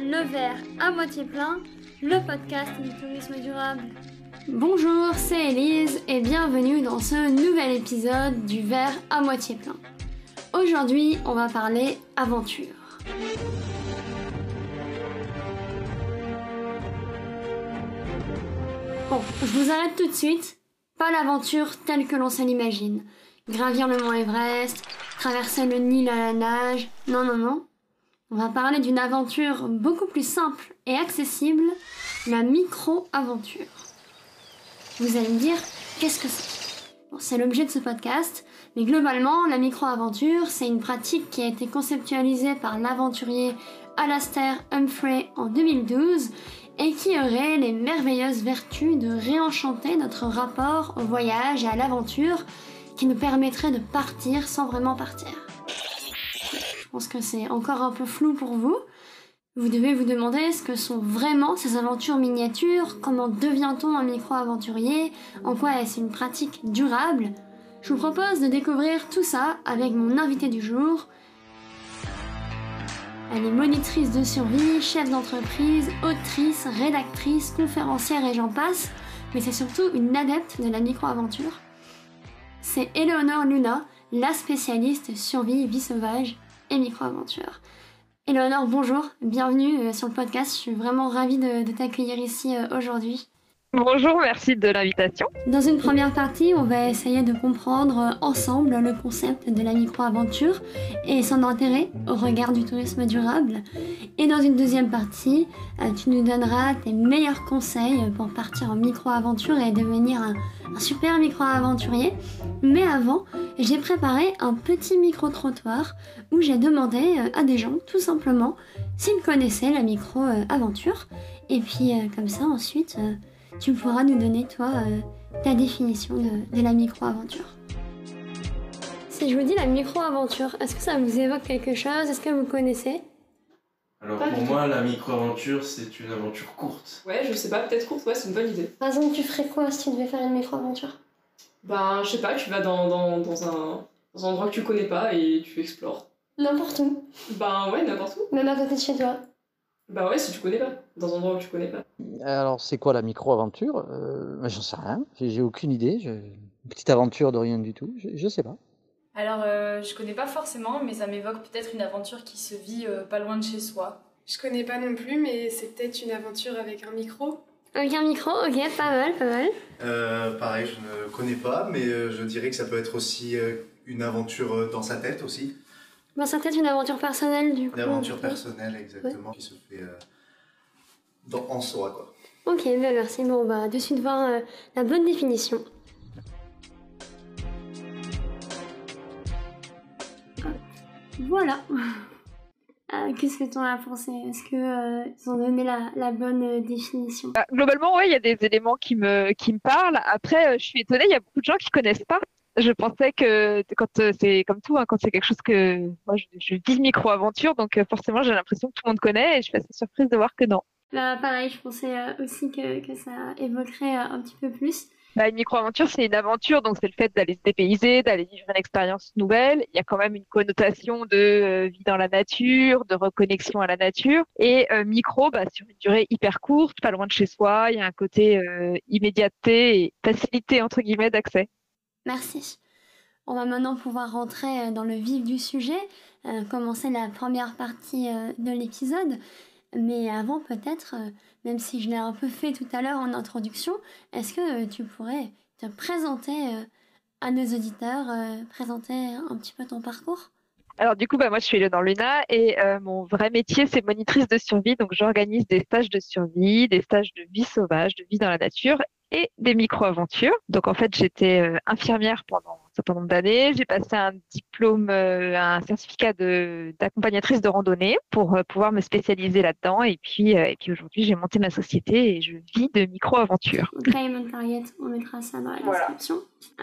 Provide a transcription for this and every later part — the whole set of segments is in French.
Le verre à moitié plein, le podcast du tourisme durable. Bonjour, c'est Elise et bienvenue dans ce nouvel épisode du verre à moitié plein. Aujourd'hui, on va parler aventure. Bon, je vous arrête tout de suite. Pas l'aventure telle que l'on se l'imagine. Gravir le mont Everest, traverser le Nil à la nage. Non, non, non. On va parler d'une aventure beaucoup plus simple et accessible, la micro-aventure. Vous allez me dire, qu'est-ce que c'est? C'est l'objet de ce podcast, mais globalement, la micro-aventure, c'est une pratique qui a été conceptualisée par l'aventurier Alastair Humphrey en 2012 et qui aurait les merveilleuses vertus de réenchanter notre rapport au voyage et à l'aventure qui nous permettrait de partir sans vraiment partir. Je pense que c'est encore un peu flou pour vous. Vous devez vous demander ce que sont vraiment ces aventures miniatures, comment devient-on un micro-aventurier, en quoi est-ce une pratique durable? Je vous propose de découvrir tout ça avec mon invité du jour, elle est monitrice de survie, chef d'entreprise, autrice, rédactrice, conférencière et j'en passe, mais c'est surtout une adepte de la micro-aventure. C'est Eleonore Luna, la spécialiste survie, vie sauvage et micro-aventure. Eleonore, bonjour, bienvenue euh, sur le podcast, je suis vraiment ravie de, t'accueillir ici euh, aujourd'hui. Bonjour, merci de l'invitation. Dans une première partie, on va essayer de comprendre ensemble le concept de la micro-aventure et son intérêt au regard du tourisme durable. Et dans une deuxième partie, euh, tu nous donneras tes meilleurs conseils pour partir en micro-aventure et devenir un, super micro-aventurier. Mais avant, j'ai préparé un petit micro-trottoir où j'ai demandé euh, à des gens, tout simplement, s'ils connaissaient la micro-aventure. Et puis, euh, comme ça, ensuite tu pourras nous donner, toi, euh, ta définition de, la micro-aventure. Si je vous dis la micro-aventure, est-ce que ça vous évoque quelque chose? Est-ce que vous connaissez? Alors pour moi, la micro-aventure, c'est une aventure courte. Ouais, je sais pas, peut-être courte, ouais, c'est une bonne idée. Par exemple, tu ferais quoi si tu devais faire une micro-aventure? Ben, je sais pas, tu vas dans, dans, dans, un, dans un endroit que tu connais pas et tu explores. N'importe où Ben ouais, n'importe où. Même à côté de chez toi. Bah ouais, si tu connais pas, dans un endroit où tu connais pas. Alors, c'est quoi la micro-aventure? Euh, J'en sais rien, j'ai aucune idée. Une petite aventure de rien du tout, je, je sais pas. Alors, euh, je connais pas forcément, mais ça m'évoque peut-être une aventure qui se vit euh, pas loin de chez soi. Je connais pas non plus, mais c'est peut-être une aventure avec un micro. Avec un micro, ok, pas mal, pas mal. Euh, pareil, je ne connais pas, mais je dirais que ça peut être aussi une aventure dans sa tête aussi. Bon, c'est peut-être une aventure personnelle du coup. Une aventure personnelle, exactement, qui se fait euh, dans, en soi, quoi. Ok, ben merci. Bon, on va de suite voir euh, la bonne définition. Voilà. Euh, qu'est-ce que tu en as pensé? Est-ce qu'ils ont donné la, bonne définition? Bah, Globalement, oui, il y a des éléments qui me, qui me parlent. Après, je suis étonnée, il y a beaucoup de gens qui connaissent pas je pensais que quand euh, c'est comme tout, hein, quand c'est quelque chose que moi je, je vis micro-aventure, donc euh, forcément j'ai l'impression que tout le monde connaît et je suis assez surprise de voir que non. Bah, pareil, je pensais euh, aussi que, que ça évoquerait un petit peu plus. Bah, une micro-aventure, c'est une aventure, donc c'est le fait d'aller se dépayser, d'aller vivre une expérience nouvelle. Il y a quand même une connotation de vie dans la nature, de reconnexion à la nature. Et micro, bah, sur une durée hyper courte, pas loin de chez soi, il y a un côté immédiateté et facilité entre guillemets d'accès. Merci. On va maintenant pouvoir rentrer euh, dans le vif du sujet, euh, commencer la première partie euh, de l'épisode. Mais avant, peut-être, même si je l'ai un peu fait tout à l'heure en introduction, est-ce que tu pourrais te présenter à nos auditeurs, présenter un petit peu ton parcours? Alors du coup, bah, moi je suis Eleonore Luna et mon vrai métier c'est monitrice de survie. Donc j'organise des stages de survie, des stages de vie sauvage, de vie dans la nature et des micro-aventures. Donc en fait, j'étais euh, infirmière pendant un certain nombre d'années. J'ai passé un diplôme, euh, un certificat d'accompagnatrice de, randonnée pour euh, pouvoir me spécialiser là-dedans. Et puis, et puis aujourd'hui, j'ai monté ma société et je vis de micro-aventures. Diamond Target, on mettra ça dans la description.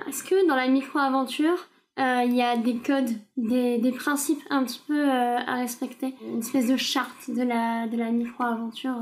Est-ce que dans la micro-aventure, il y a des codes, des, des, principes un petit peu à respecter, une espèce de charte de la, de la micro-aventure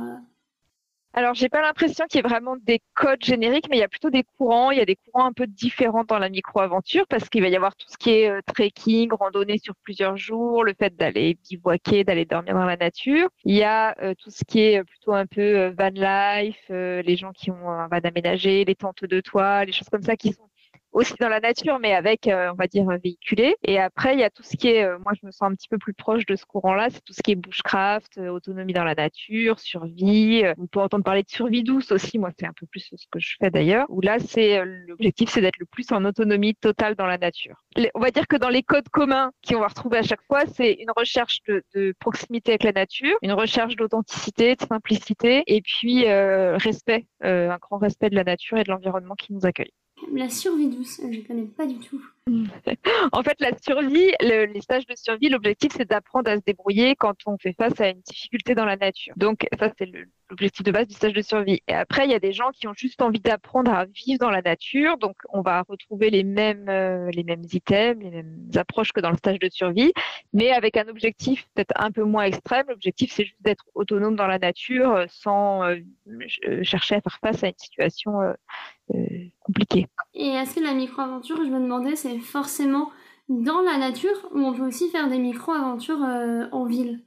alors, j'ai pas l'impression qu'il y ait vraiment des codes génériques, mais il y a plutôt des courants. Il y a des courants un peu différents dans la micro-aventure parce qu'il va y avoir tout ce qui est euh, trekking, randonnée sur plusieurs jours, le fait d'aller bivouaquer, d'aller dormir dans la nature. Il y a euh, tout ce qui est euh, plutôt un peu van life, les gens qui ont un van aménagé, les tentes de toit, les choses comme ça qui sont aussi dans la nature, mais avec, euh, on va dire, véhiculé. Et après, il y a tout ce qui est, euh, moi, je me sens un petit peu plus proche de ce courant-là, c'est tout ce qui est bushcraft, euh, autonomie dans la nature, survie. on peut entendre parler de survie douce aussi. Moi, c'est un peu plus ce que je fais d'ailleurs. Où là, c'est l'objectif, c'est d'être le plus en autonomie totale dans la nature. on va dire que dans les codes communs qu'on va retrouver à chaque fois, c'est une recherche de, de, proximité avec la nature, une recherche d'authenticité, de simplicité, et puis respect, un grand respect de la nature et de l'environnement qui nous accueille. La survie douce, je ne connais pas du tout. en fait, la survie, les stages de survie, l'objectif, c'est d'apprendre à se débrouiller quand on fait face à une difficulté dans la nature. Donc, ça, c'est l'objectif de base du stage de survie. Et après, il y a des gens qui ont juste envie d'apprendre à vivre dans la nature. Donc, on va retrouver les mêmes, euh, les mêmes items, les mêmes approches que dans le stage de survie, mais avec un objectif peut-être un peu moins extrême. L'objectif, c'est juste d'être autonome dans la nature euh, sans euh, chercher à faire face à une situation compliquée. Et est-ce que la micro-aventure, je me demandais, c'est forcément dans la nature ou on peut aussi faire des micro-aventures euh, en ville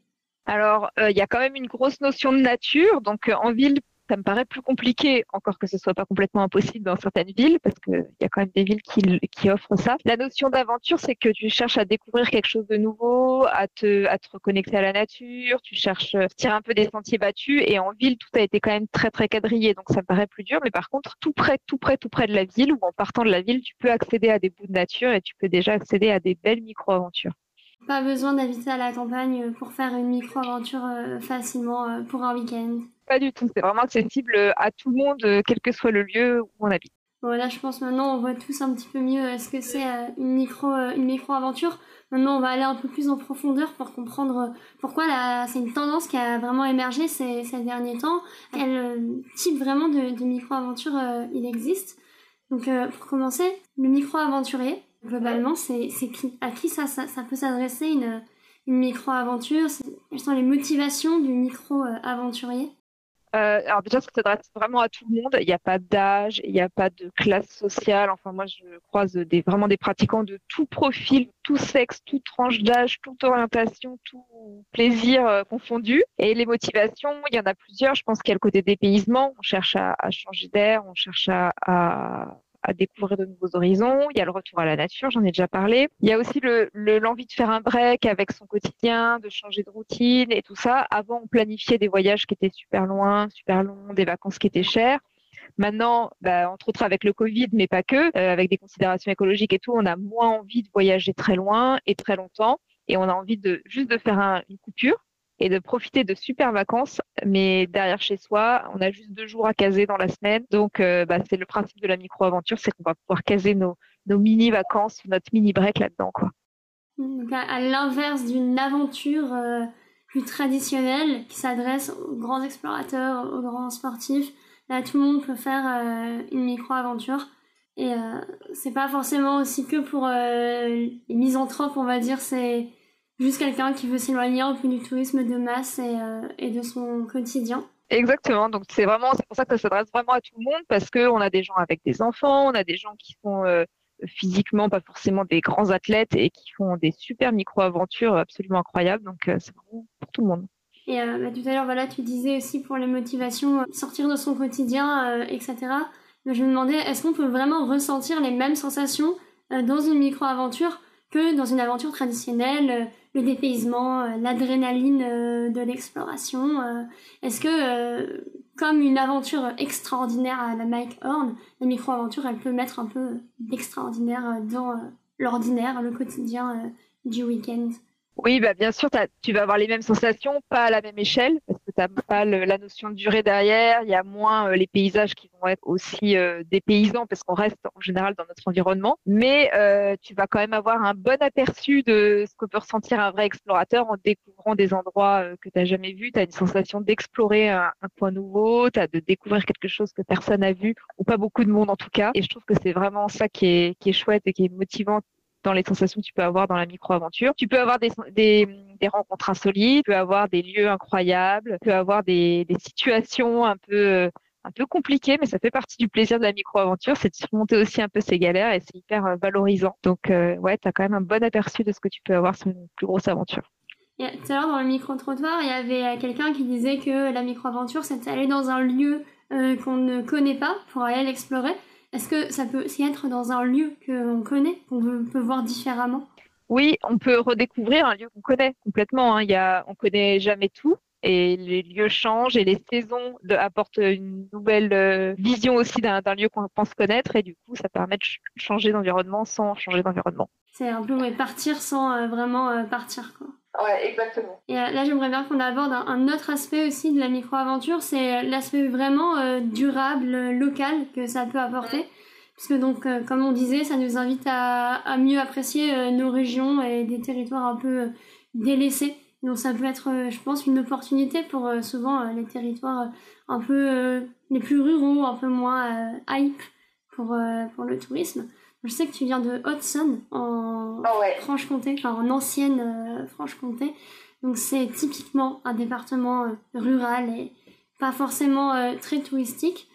Alors, euh, il y a quand même une grosse notion de nature. Donc, euh, en ville, ça me paraît plus compliqué, encore que ce soit pas complètement impossible dans certaines villes, parce qu'il y a quand même des villes qui, qui offrent ça. La notion d'aventure, c'est que tu cherches à découvrir quelque chose de nouveau, à te, à te reconnecter à la nature, tu cherches à tirer un peu des sentiers battus, et en ville, tout a été quand même très très quadrillé, donc ça me paraît plus dur. Mais par contre, tout près, tout près, tout près de la ville, ou en partant de la ville, tu peux accéder à des bouts de nature et tu peux déjà accéder à des belles micro-aventures. Pas besoin d'habiter à la campagne pour faire une micro-aventure euh, facilement euh, pour un week-end. Pas du tout, c'est vraiment accessible à tout le monde, euh, quel que soit le lieu où on habite. Voilà, je pense maintenant on voit tous un petit peu mieux ce que c'est une micro une micro aventure. Maintenant, on va aller un peu plus en profondeur pour comprendre pourquoi c'est une tendance qui a vraiment émergé ces, ces derniers temps. Quel type vraiment de, de micro aventure il existe. Donc, pour commencer, le micro aventurier, globalement, c'est À qui ça, peut s'adresser une, micro-aventure? Quelles sont les motivations du micro-aventurier? Euh, alors déjà, ça s'adresse vraiment à tout le monde. Il n'y a pas d'âge, il n'y a pas de classe sociale. Enfin, moi, je croise vraiment des pratiquants de tout profil, tout sexe, toute tranche d'âge, toute orientation, tout plaisir euh, confondu. Et les motivations, il y en a plusieurs. Je pense qu'il y a le côté dépaysement. On cherche à, changer d'air, on cherche à découvrir de nouveaux horizons. Il y a le retour à la nature, j'en ai déjà parlé. Il y a aussi l'envie le, l'envie de faire un break avec son quotidien, de changer de routine et tout ça. Avant, on planifiait des voyages qui étaient super loin, super longs, des vacances qui étaient chères. Maintenant, bah, entre autres avec le Covid, mais pas que, euh, avec des considérations écologiques et tout, on a moins envie de voyager très loin et très longtemps. Et on a envie de juste de faire une coupure et de profiter de super vacances, mais derrière chez soi, on a juste deux jours à caser dans la semaine. Donc, euh, bah, c'est le principe de la micro-aventure, c'est qu'on va pouvoir caser nos, mini-vacances, notre mini-break là-dedans. quoi. À, l'inverse d'une aventure euh, plus traditionnelle qui s'adresse aux grands explorateurs, aux grands sportifs, là, tout le monde peut faire euh, une micro-aventure. Et c'est pas forcément aussi que pour les misanthropes, on va dire, c'est juste quelqu'un qui veut s'éloigner un peu du tourisme de masse et, euh, et de son quotidien. Exactement, donc c'est vraiment c'est pour ça que ça s'adresse vraiment à tout le monde parce que on a des gens avec des enfants, on a des gens qui sont euh, physiquement pas forcément des grands athlètes et qui font des super micro-aventures absolument incroyables, donc euh, c'est vraiment pour tout le monde. Et bah, tout à l'heure, voilà, tu disais aussi pour les motivations, sortir de son quotidien, etc. Mais je me demandais, est-ce qu'on peut vraiment ressentir les mêmes sensations dans une micro-aventure que dans une aventure traditionnelle le dépaysement, euh, l'adrénaline euh, de l'exploration. Euh, est-ce que, comme une aventure extraordinaire à la Mike Horn, la micro-aventure, elle peut mettre un peu d'extraordinaire dans l'ordinaire, le quotidien du week-end? Oui, bah bien sûr, tu vas avoir les mêmes sensations, pas à la même échelle, n'as pas la notion de durée derrière, il y a moins euh, les paysages qui vont être aussi euh, des paysans, parce qu'on reste en général dans notre environnement, mais euh, tu vas quand même avoir un bon aperçu de ce que peut ressentir un vrai explorateur en découvrant des endroits que tu n'as jamais vus, tu as une sensation d'explorer un, point nouveau, tu as de découvrir quelque chose que personne n'a vu, ou pas beaucoup de monde en tout cas, et je trouve que c'est vraiment ça qui est, qui est chouette et qui est motivant dans les sensations que tu peux avoir dans la micro-aventure. Tu peux avoir des, des, rencontres insolites, tu peux avoir des lieux incroyables, tu peux avoir des, des situations un peu un peu compliquées, mais ça fait partie du plaisir de la micro-aventure, c'est de surmonter aussi un peu ces galères et c'est hyper euh, valorisant. Donc ouais, tu as quand même un bon aperçu de ce que tu peux avoir sur une plus grosse aventure. tout à l'heure, dans le micro-trottoir, il y avait quelqu'un qui disait que la micro-aventure, c'était aller dans un lieu euh, qu'on ne connaît pas pour aller l'explorer. Est-ce que ça peut aussi être dans un lieu qu'on connaît, qu'on peut voir différemment? Oui, on peut redécouvrir un lieu qu'on connaît complètement. Hein. Il y a, on connaît jamais tout et les lieux changent et les saisons de, apportent une nouvelle euh, vision aussi d'un lieu qu'on pense connaître et du coup ça permet de changer d'environnement sans changer d'environnement. C'est un peu partir sans euh, vraiment partir quoi. Ouais, exactement. Et euh, là, j'aimerais bien qu'on aborde un, autre aspect aussi de la micro-aventure, c'est l'aspect vraiment euh, durable, local que ça peut apporter. Parce que donc, euh, comme on disait, ça nous invite à, mieux apprécier nos régions et des territoires un peu délaissés. Donc ça peut être, je pense, une opportunité pour souvent les territoires un peu les plus ruraux, un peu moins hype pour, pour le tourisme. Je sais que tu viens de Hudson, en ah Franche-Comté, enfin en ancienne euh, Franche-Comté. Donc c'est typiquement un département euh, rural et pas forcément euh, très touristique.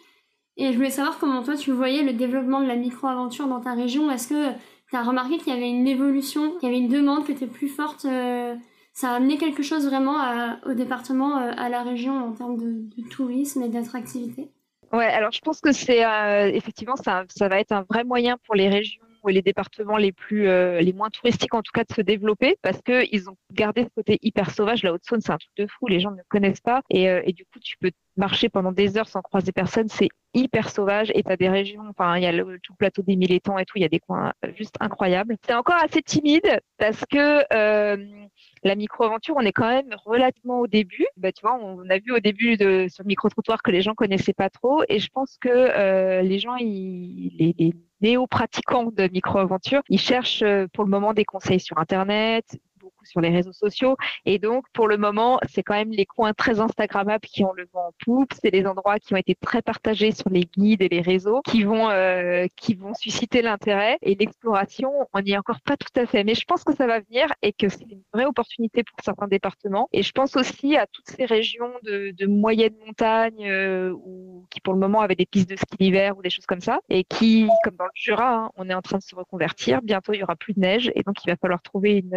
Et je voulais savoir comment toi tu voyais le développement de la micro-aventure dans ta région. Est-ce que tu as remarqué qu'il y avait une évolution, qu'il y avait une demande qui était plus forte Ça a amené quelque chose vraiment au département, à la région en termes de, de tourisme et d'attractivité? Ouais, alors je pense que c'est euh, effectivement ça, ça va être un vrai moyen pour les régions et les départements les plus euh, les moins touristiques en tout cas de se développer parce que ils ont gardé ce côté hyper sauvage la Haute-Saône c'est un truc de fou les gens ne connaissent pas et, euh, et du coup tu peux marcher pendant des heures sans croiser personne c'est hyper sauvage et tu as des régions enfin il y a le tout plateau des mille étangs et tout il y a des coins juste incroyables c'est encore assez timide parce que la micro-aventure, on est quand même relativement au début. Bah, tu vois, on a vu au début de, sur le micro-trottoir que les gens connaissaient pas trop. Et je pense que euh, les gens, ils, les, les néo-pratiquants de micro-aventure, ils cherchent euh, pour le moment des conseils sur Internet, sur les réseaux sociaux. Et donc, pour le moment, c'est quand même les coins très Instagrammables qui ont le vent en poupe. C'est les endroits qui ont été très partagés sur les guides et les réseaux qui vont, euh, qui vont susciter l'intérêt. Et l'exploration, on n'y est encore pas tout à fait. Mais je pense que ça va venir et que c'est une vraie opportunité pour certains départements. Et je pense aussi à toutes ces régions de, de moyenne montagne euh, ou qui, pour le moment, avaient des pistes de ski d'hiver ou des choses comme ça. Et qui, comme dans le Jura, hein, on est en train de se reconvertir. Bientôt, il y aura plus de neige. Et donc, il va falloir trouver une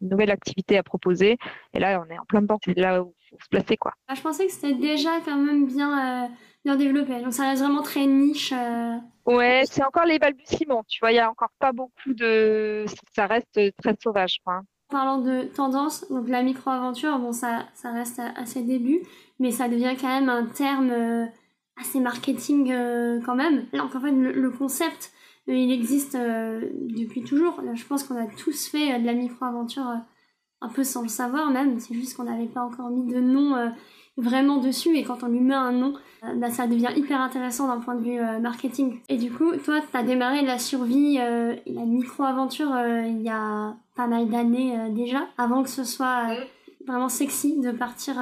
une nouvelle activité à proposer. Et là, on est en plein dedans. C'est là où il faut se placer, quoi. Ah, je pensais que c'était déjà quand même bien, euh, bien développé. Donc, ça reste vraiment très niche. Euh. Ouais, c'est encore les balbutiements. Tu vois, il y a encore pas beaucoup de. Ça reste très sauvage, quoi. Parlant de tendance, donc la micro-aventure, bon, ça, ça reste à, ses débuts, mais ça devient quand même un terme euh, assez marketing quand même. Donc, en fait, le concept il existe euh, depuis toujours. je pense qu'on a tous fait euh, de la micro-aventure euh, un peu sans le savoir même. C'est juste qu'on n'avait pas encore mis de nom vraiment dessus. Et quand on lui met un nom, bah, ça devient hyper intéressant d'un point de vue marketing. Et du coup, toi, tu as démarré la survie et la micro-aventure il y a pas mal d'années déjà, avant que ce soit vraiment sexy de partir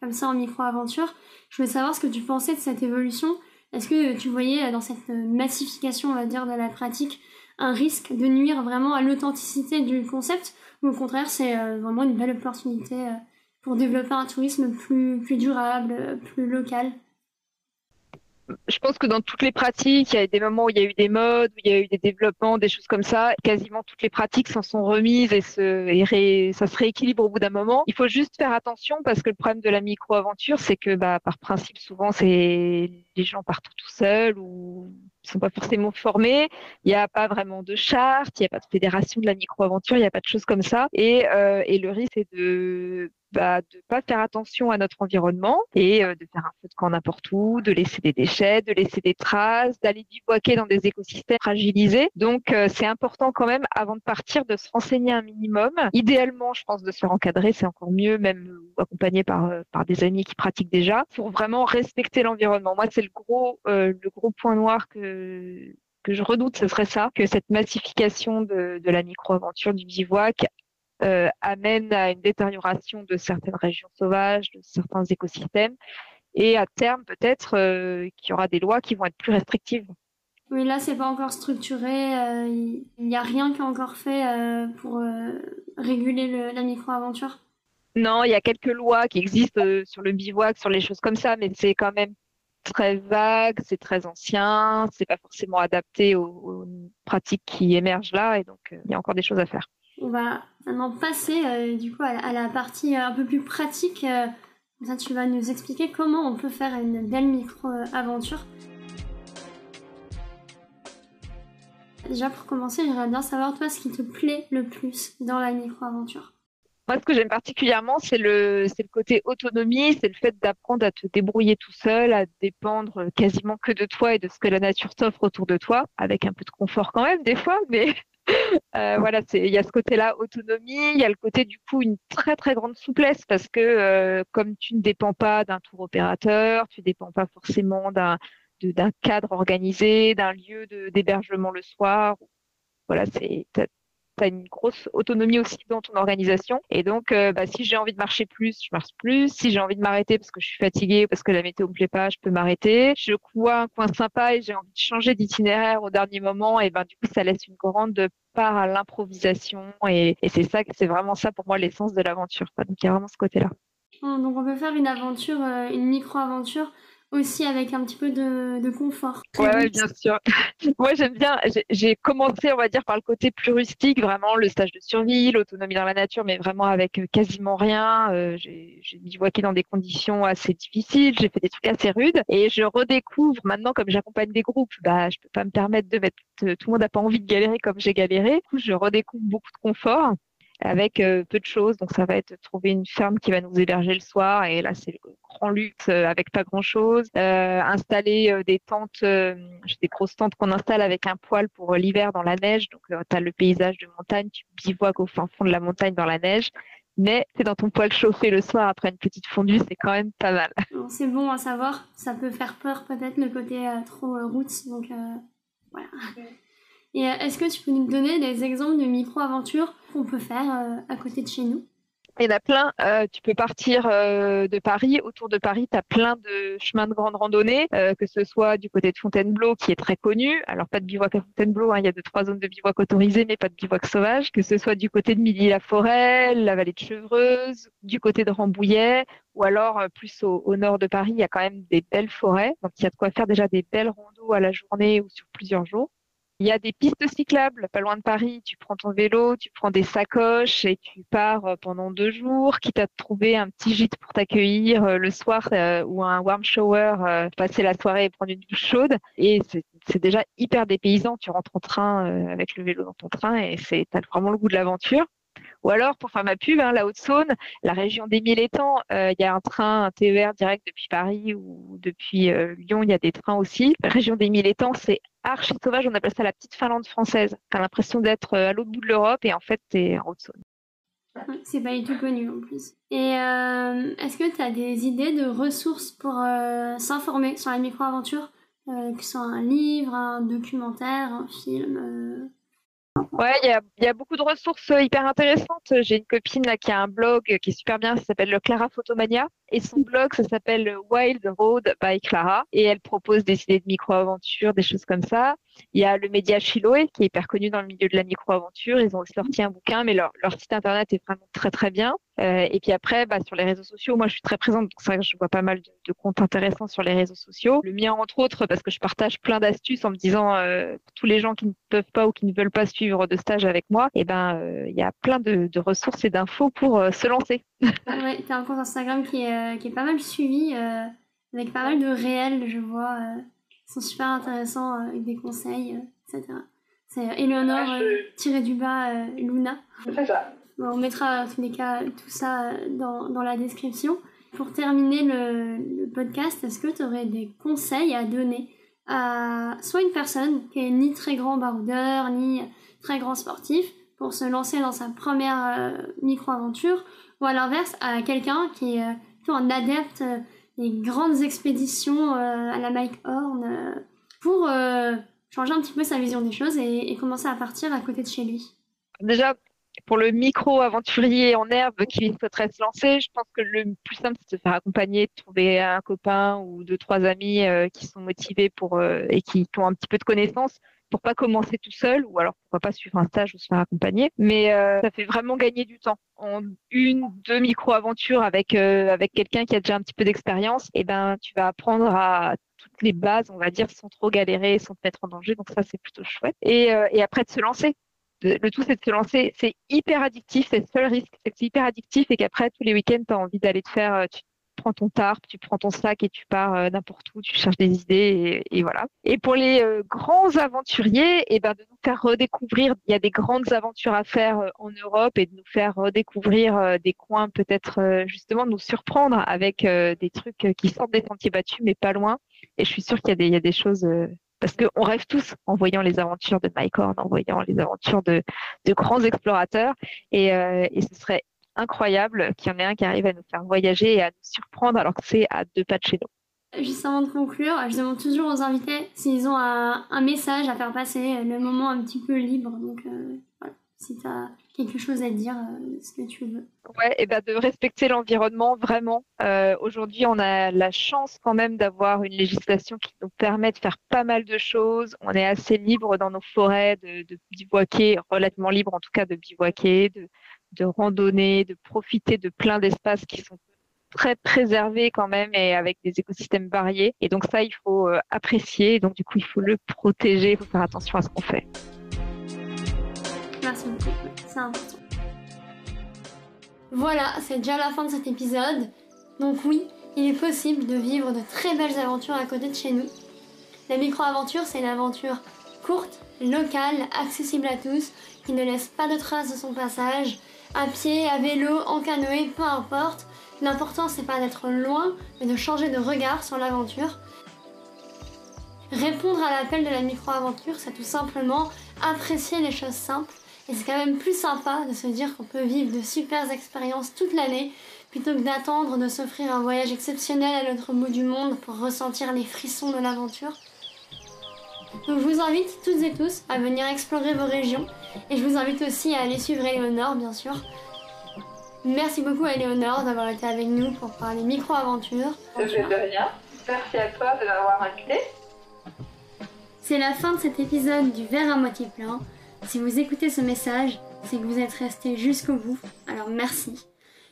comme ça en micro-aventure. Je voulais savoir ce que tu pensais de cette évolution est-ce que tu voyais dans cette massification, on va dire, de la pratique, un risque de nuire vraiment à l'authenticité du concept? Ou au contraire, c'est euh, vraiment une belle opportunité euh, pour développer un tourisme plus, plus durable, plus local? Je pense que dans toutes les pratiques, il y a des moments où il y a eu des modes, où il y a eu des développements, des choses comme ça. Quasiment toutes les pratiques s'en sont remises et, se, et ça se rééquilibre au bout d'un moment. Il faut juste faire attention parce que le problème de la micro-aventure, c'est que bah, par principe, souvent, c'est les gens partent tout seuls ou ne sont pas forcément formés. Il n'y a pas vraiment de charte, il n'y a pas de fédération de la micro-aventure, il n'y a pas de choses comme ça. Et, euh, et le risque, c'est de bah, de pas faire attention à notre environnement et euh, de faire un feu de camp n'importe où, de laisser des déchets, de laisser des traces, d'aller bivouaquer dans des écosystèmes fragilisés. Donc euh, c'est important quand même avant de partir de se renseigner un minimum. Idéalement, je pense de se faire encadrer, c'est encore mieux, même accompagné par euh, par des amis qui pratiquent déjà, pour vraiment respecter l'environnement. Moi, c'est le gros le gros point noir que que je redoute, ce serait ça, que cette massification de, de la micro-aventure du bivouac euh, amène à une détérioration de certaines régions sauvages, de certains écosystèmes, et à terme peut-être euh, qu'il y aura des lois qui vont être plus restrictives Oui, là, c'est pas encore structuré. Il n'y a rien qui est encore fait pour réguler le, la micro-aventure. Non, il y a quelques lois qui existent sur le bivouac, sur les choses comme ça, mais c'est quand même très vague, c'est très ancien, c'est pas forcément adapté aux, pratiques qui émergent là, et donc euh, il y a encore des choses à faire. On va maintenant passer euh, du coup à, la partie euh, un peu plus pratique. ça, tu vas nous expliquer comment on peut faire une belle micro-aventure. Déjà pour commencer, j'aimerais bien savoir toi ce qui te plaît le plus dans la micro-aventure. Moi, ce que j'aime particulièrement, c'est le, c'est le côté autonomie, c'est le fait d'apprendre à te débrouiller tout seul, à dépendre quasiment que de toi et de ce que la nature t'offre autour de toi, avec un peu de confort quand même des fois, mais euh, voilà, il y a ce côté-là autonomie, il y a le côté du coup une très très grande souplesse parce que euh, comme tu ne dépends pas d'un tour opérateur, tu ne dépends pas forcément d'un cadre organisé, d'un lieu d'hébergement le soir. Voilà, c'est tu as une grosse autonomie aussi dans ton organisation. Et donc, euh, bah, si j'ai envie de marcher plus, je marche plus. Si j'ai envie de m'arrêter parce que je suis fatiguée, parce que la météo me plaît pas, je peux m'arrêter. Je vois un coin sympa et j'ai envie de changer d'itinéraire au dernier moment. Et ben, du coup, ça laisse une grande part à l'improvisation. Et, et c'est ça, c'est vraiment ça pour moi l'essence de l'aventure. Donc, il y a vraiment ce côté-là. Donc, on peut faire une aventure, euh, une micro-aventure aussi avec un petit peu de, confort. Ouais, bien sûr. Moi, j'aime bien. J'ai commencé, on va dire, par le côté plus rustique, vraiment le stage de survie, l'autonomie dans la nature, mais vraiment avec euh, quasiment rien. Euh, j'ai bivouaqué dans des conditions assez difficiles. J'ai fait des trucs assez rudes, et je redécouvre maintenant, comme j'accompagne des groupes, bah, je peux pas me permettre de mettre. Tout le monde n'a pas envie de galérer comme j'ai galéré. Du coup, je redécouvre beaucoup de confort avec euh, peu de choses. Donc ça va être trouver une ferme qui va nous héberger le soir et là c'est le grand luxe euh, avec pas grand chose. Euh, installer des tentes, des grosses tentes qu'on installe avec un poêle pour l'hiver dans la neige. Donc tu as le paysage de montagne, tu bivouaques au fin fond de la montagne dans la neige. Mais c'est dans ton poêle chauffé le soir après une petite fondue, c'est quand même pas mal. C'est bon à savoir, ça peut faire peur peut-être le côté trop route, donc voilà. Et euh, est-ce que tu peux nous donner des exemples de micro-aventures qu'on peut faire euh, à côté de chez nous? Il y en a plein. Euh, tu peux partir de Paris. Autour de Paris, tu as plein de chemins de grande randonnée, que ce soit du côté de Fontainebleau, qui est très connu. Alors, pas de bivouac à Fontainebleau, hein, il y a deux, trois zones de bivouac autorisées, mais pas de bivouac sauvage. Que ce soit du côté de Midi-la-Forêt, la vallée de Chevreuse, du côté de Rambouillet, ou alors plus au, au, nord de Paris, il y a quand même des belles forêts. Donc, il y a de quoi faire déjà des belles randos à la journée ou sur plusieurs jours. Il y a des pistes cyclables pas loin de Paris. Tu prends ton vélo, tu prends des sacoches et tu pars euh, pendant deux jours, quitte à te trouver un petit gîte pour t'accueillir euh, le soir euh, ou un warm shower, passer la soirée et prendre une douche chaude. Et c'est déjà hyper dépaysant. Tu rentres en train avec le vélo dans ton train et c'est as vraiment le goût de l'aventure. Ou alors, pour faire ma pub, hein, la Haute-Saône, la région des Mille Étangs, il y a un train, un TER direct depuis Paris ou depuis Lyon, il y a des trains aussi. La région des Mille Étangs, c'est archi sauvage, on appelle ça la petite Finlande française. Tu as l'impression d'être euh, à l'autre bout de l'Europe et en fait, tu es en Haute-Saône. C'est pas du tout connu en plus. Et euh, est-ce que tu as des idées de ressources pour euh, s'informer sur la micro-aventure? Que ce soit un livre, un documentaire, un film Ouais, il y a, beaucoup de ressources hyper intéressantes. J'ai une copine qui a un blog qui est super bien, ça s'appelle le Clara Photomania. Et son blog, ça s'appelle Wild Road by Clara. Et elle propose des idées de micro-aventures, des choses comme ça. Il y a le média Chiloé, qui est hyper connu dans le milieu de la micro-aventure. Ils ont sorti un bouquin, mais leur site internet est vraiment très très bien. Euh, et puis après, bah, sur les réseaux sociaux, moi je suis très présente, donc c'est vrai que je vois pas mal de, comptes intéressants sur les réseaux sociaux. Le mien entre autres, parce que je partage plein d'astuces en me disant euh, tous les gens qui ne peuvent pas ou qui ne veulent pas suivre de stage avec moi, et eh ben euh, il y a plein de, de ressources et d'infos pour euh, se lancer. ouais, t'as un compte Instagram qui est, euh, qui est pas mal suivi, avec pas mal de réels, je vois, qui sont super intéressants, avec des conseils, etc. C'est Eleonore tiré du bas Luna. C'est ça on mettra tous les cas tout ça dans, dans la description. Pour terminer le, podcast, est-ce que tu aurais des conseils à donner à soit une personne qui est ni très grand baroudeur, ni très grand sportif, pour se lancer dans sa première euh, micro-aventure, ou à l'inverse, à quelqu'un qui est euh, plutôt un adepte des grandes expéditions euh, à la Mike Horn, pour changer un petit peu sa vision des choses et, et commencer à partir à côté de chez lui? Déjà, pour le micro-aventurier en herbe qui souhaiterait se lancer, je pense que le plus simple, c'est de se faire accompagner, de trouver un copain ou deux, trois amis euh, qui sont motivés pour, euh, et qui, ont un petit peu de connaissances pour pas commencer tout seul ou alors pourquoi pas suivre un stage ou se faire accompagner. Mais euh, ça fait vraiment gagner du temps. En une, deux micro-aventures avec, avec quelqu'un qui a déjà un petit peu d'expérience, et eh ben, tu vas apprendre à toutes les bases, on va dire, sans trop galérer, sans te mettre en danger. Donc ça, c'est plutôt chouette. Et, et après, de se lancer le tout, c'est de se lancer. C'est hyper addictif, c'est le seul risque. C'est hyper addictif et qu'après, tous les week-ends, tu as envie d'aller te faire. Euh, tu prends ton tarp, tu prends ton sac et tu pars euh, n'importe où, tu cherches des idées et, voilà. Et pour les euh, grands aventuriers, et eh ben, de nous faire redécouvrir, il y a des grandes aventures à faire en Europe et de nous faire redécouvrir des coins, peut-être justement nous surprendre avec des trucs qui sortent des sentiers battus, mais pas loin. Et je suis sûre qu'il y, y, a des choses parce qu'on rêve tous en voyant les aventures de Mike Horn, en voyant les aventures de, grands explorateurs. Et, euh, et, ce serait incroyable qu'il y en ait un qui arrive à nous faire voyager et à nous surprendre alors que c'est à deux pas de chez nous. Juste avant de conclure, je demande toujours aux invités s'ils ont un, message à faire passer, le moment un petit peu libre. Donc euh, voilà, si tu as quelque chose à dire, euh, ce que tu veux. Ouais, et ben de respecter l'environnement vraiment. Euh, Aujourd'hui, on a la chance quand même d'avoir une législation qui nous permet de faire pas mal de choses. On est assez libre dans nos forêts de, de bivouaquer, relativement libre en tout cas de bivouaquer, de, de randonner, de profiter de plein d'espaces qui sont très préservés quand même et avec des écosystèmes variés. Et donc ça, il faut euh, apprécier. Donc du coup, il faut le protéger, il faut faire attention à ce qu'on fait. Voilà, c'est déjà la fin de cet épisode. Donc oui, il est possible de vivre de très belles aventures à côté de chez nous. La micro-aventure, c'est une aventure courte, locale, accessible à tous, qui ne laisse pas de traces de son passage, à pied, à vélo, en canoë, peu importe. L'important, c'est pas d'être loin, mais de changer de regard sur l'aventure. Répondre à l'appel de la micro-aventure, c'est tout simplement apprécier les choses simples et c'est quand même plus sympa de se dire qu'on peut vivre de super expériences toute l'année plutôt que d'attendre de s'offrir un voyage exceptionnel à l'autre bout du monde pour ressentir les frissons de l'aventure. Donc je vous invite toutes et tous à venir explorer vos régions et je vous invite aussi à aller suivre Eleonore bien sûr. Merci beaucoup à Eleonore d'avoir été avec nous pour parler micro-aventure. De rien. Merci à toi de m'avoir invité. C'est la fin de cet épisode du verre à moitié plein. Si vous écoutez ce message, c'est que vous êtes resté jusqu'au bout, alors merci.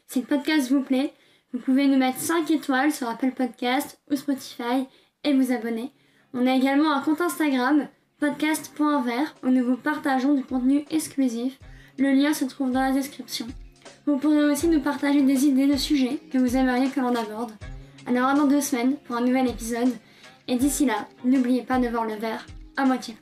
Si le podcast vous plaît, vous pouvez nous mettre 5 étoiles sur Apple Podcast ou Spotify et vous abonner. On a également un compte Instagram, podcast.vert, où nous vous partageons du contenu exclusif. Le lien se trouve dans la description. Vous pourrez aussi nous partager des idées de sujets que vous aimeriez que l'on aborde. Alors à dans deux semaines pour un nouvel épisode. Et d'ici là, n'oubliez pas de voir le verre à moitié.